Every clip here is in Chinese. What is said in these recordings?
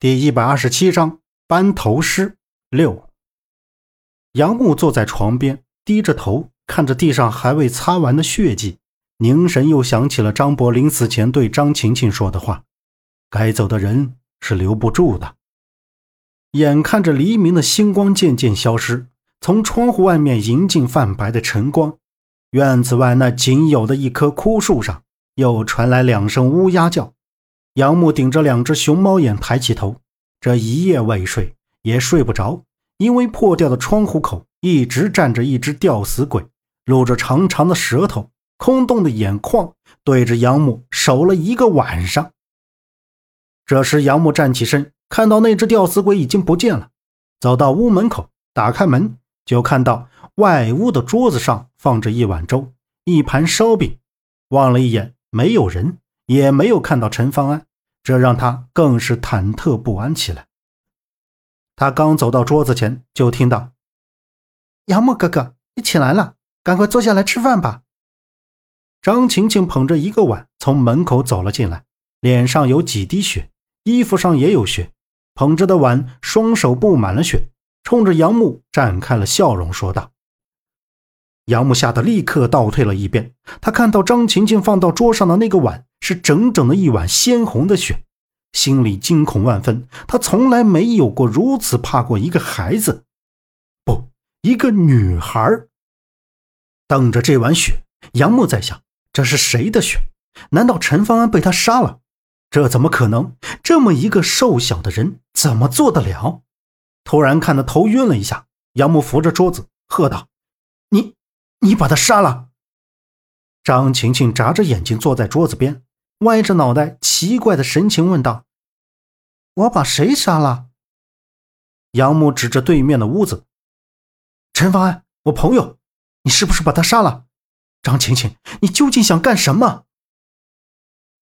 第一百二十七章班头诗六。杨木坐在床边，低着头看着地上还未擦完的血迹，凝神又想起了张博临死前对张晴晴说的话：“该走的人是留不住的。”眼看着黎明的星光渐渐消失，从窗户外面迎进泛白的晨光，院子外那仅有的一棵枯树上又传来两声乌鸦叫。杨木顶着两只熊猫眼，抬起头。这一夜未睡，也睡不着，因为破掉的窗户口一直站着一只吊死鬼，露着长长的舌头，空洞的眼眶对着杨木守了一个晚上。这时，杨木站起身，看到那只吊死鬼已经不见了，走到屋门口，打开门，就看到外屋的桌子上放着一碗粥，一盘烧饼。望了一眼，没有人。也没有看到陈方安，这让他更是忐忑不安起来。他刚走到桌子前，就听到：“杨木哥哥，你起来了，赶快坐下来吃饭吧。”张晴晴捧着一个碗从门口走了进来，脸上有几滴血，衣服上也有血，捧着的碗双手布满了血，冲着杨木绽开了笑容，说道。杨木吓得立刻倒退了一遍，他看到张琴琴放到桌上的那个碗是整整的一碗鲜红的血，心里惊恐万分。他从来没有过如此怕过一个孩子，不，一个女孩。瞪着这碗血，杨木在想：这是谁的血？难道陈方安被他杀了？这怎么可能？这么一个瘦小的人怎么做得了？突然看得头晕了一下，杨木扶着桌子喝道：“你！”把他杀了。张晴晴眨着眼睛坐在桌子边，歪着脑袋，奇怪的神情问道：“我把谁杀了？”杨木指着对面的屋子：“陈方安，我朋友，你是不是把他杀了？”张晴晴，你究竟想干什么？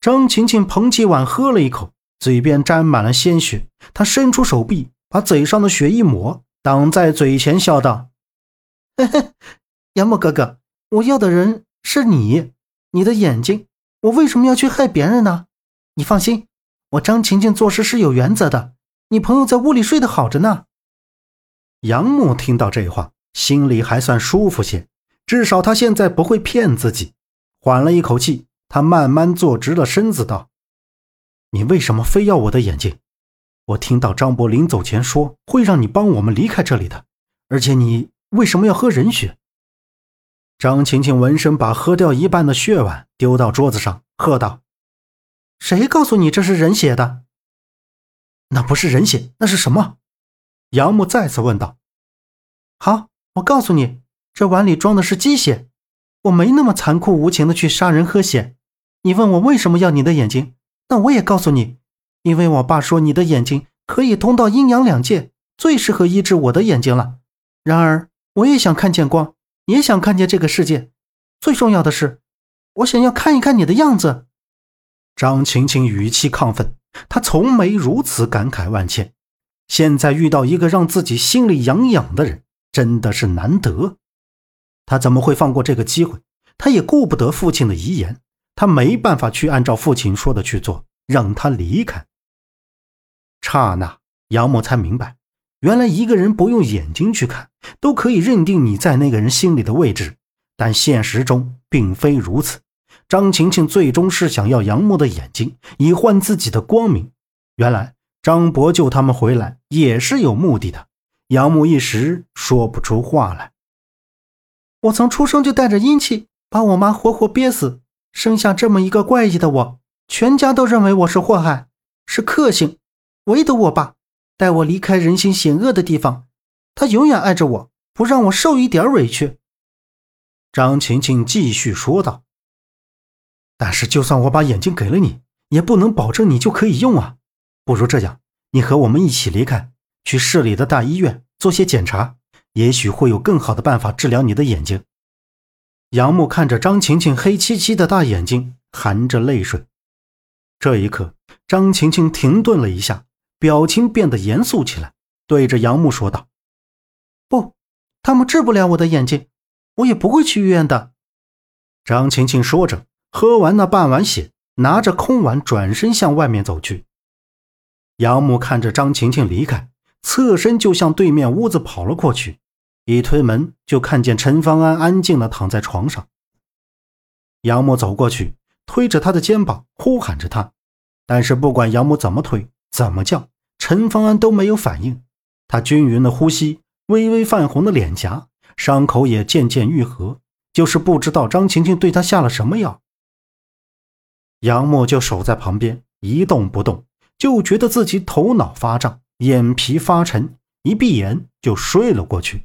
张晴晴捧起碗喝了一口，嘴边沾满了鲜血。她伸出手臂，把嘴上的血一抹，挡在嘴前，笑道：“嘿嘿。”杨木哥哥，我要的人是你，你的眼睛，我为什么要去害别人呢？你放心，我张晴晴做事是有原则的。你朋友在屋里睡得好着呢。杨木听到这话，心里还算舒服些，至少他现在不会骗自己。缓了一口气，他慢慢坐直了身子，道：“你为什么非要我的眼睛？我听到张伯临走前说会让你帮我们离开这里的，而且你为什么要喝人血？”张晴晴闻声，把喝掉一半的血碗丢到桌子上，喝道：“谁告诉你这是人血的？那不是人血，那是什么？”杨木再次问道。“好，我告诉你，这碗里装的是鸡血。我没那么残酷无情的去杀人喝血。你问我为什么要你的眼睛？那我也告诉你，因为我爸说你的眼睛可以通到阴阳两界，最适合医治我的眼睛了。然而，我也想看见光。”也想看见这个世界，最重要的是，我想要看一看你的样子。张晴晴语气亢奋，她从没如此感慨万千。现在遇到一个让自己心里痒痒的人，真的是难得。她怎么会放过这个机会？她也顾不得父亲的遗言，她没办法去按照父亲说的去做，让他离开。刹那，杨木才明白。原来一个人不用眼睛去看，都可以认定你在那个人心里的位置，但现实中并非如此。张晴晴最终是想要杨木的眼睛，以换自己的光明。原来张伯救他们回来也是有目的的。杨木一时说不出话来。我从出生就带着阴气，把我妈活活憋死，生下这么一个怪异的我，全家都认为我是祸害，是克星，唯独我爸。带我离开人心险恶的地方，他永远爱着我，不让我受一点委屈。张晴晴继续说道：“但是，就算我把眼睛给了你，也不能保证你就可以用啊。不如这样，你和我们一起离开，去市里的大医院做些检查，也许会有更好的办法治疗你的眼睛。”杨木看着张晴晴黑漆漆的大眼睛，含着泪水。这一刻，张晴晴停顿了一下。表情变得严肃起来，对着杨木说道：“不，他们治不了我的眼睛，我也不会去医院的。”张晴晴说着，喝完那半碗血，拿着空碗转身向外面走去。杨木看着张晴晴离开，侧身就向对面屋子跑了过去。一推门，就看见陈方安安静的躺在床上。杨木走过去，推着他的肩膀，呼喊着他，但是不管杨木怎么推、怎么叫，陈方安都没有反应。他均匀的呼吸，微微泛红的脸颊，伤口也渐渐愈合，就是不知道张晴晴对他下了什么药。杨默就守在旁边一动不动，就觉得自己头脑发胀，眼皮发沉，一闭眼就睡了过去。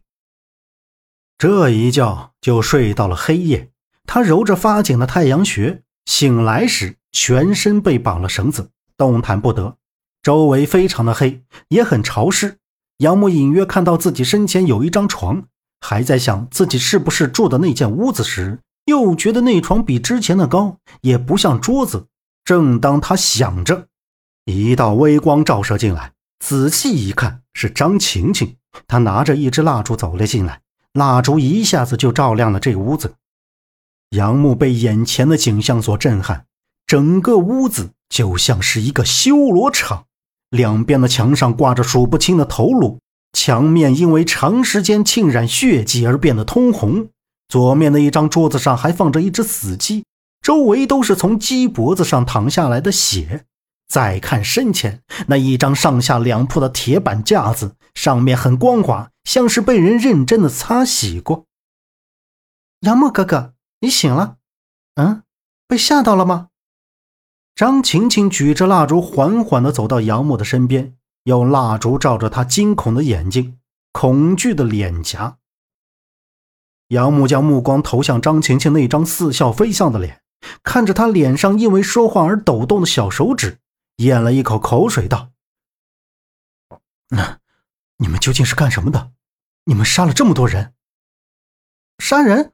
这一觉就睡到了黑夜。他揉着发紧的太阳穴，醒来时全身被绑了绳子，动弹不得。周围非常的黑，也很潮湿。杨木隐约看到自己身前有一张床，还在想自己是不是住的那间屋子时，又觉得那床比之前的高，也不像桌子。正当他想着，一道微光照射进来，仔细一看是张晴晴，她拿着一支蜡烛走了进来，蜡烛一下子就照亮了这屋子。杨木被眼前的景象所震撼，整个屋子就像是一个修罗场。两边的墙上挂着数不清的头颅，墙面因为长时间浸染血迹而变得通红。左面的一张桌子上还放着一只死鸡，周围都是从鸡脖子上淌下来的血。再看身前那一张上下两铺的铁板架子，上面很光滑，像是被人认真的擦洗过。杨木哥哥，你醒了？嗯，被吓到了吗？张晴晴举着蜡烛，缓缓地走到杨木的身边，用蜡烛照着他惊恐的眼睛、恐惧的脸颊。杨木将目光投向张晴晴那张似笑非笑的脸，看着他脸上因为说话而抖动的小手指，咽了一口口水，道：“那 你们究竟是干什么的？你们杀了这么多人？杀人？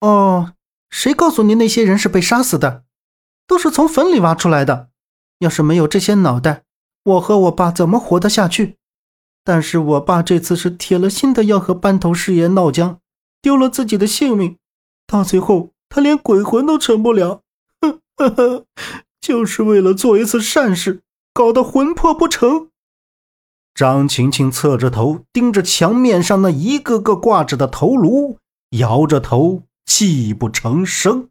哦，谁告诉你那些人是被杀死的？”都是从坟里挖出来的，要是没有这些脑袋，我和我爸怎么活得下去？但是我爸这次是铁了心的要和班头师爷闹僵，丢了自己的性命，到最后他连鬼魂都成不了，哼呵呵，就是为了做一次善事，搞得魂魄不成。张晴晴侧着头，盯着墙面上那一个个挂着的头颅，摇着头，泣不成声。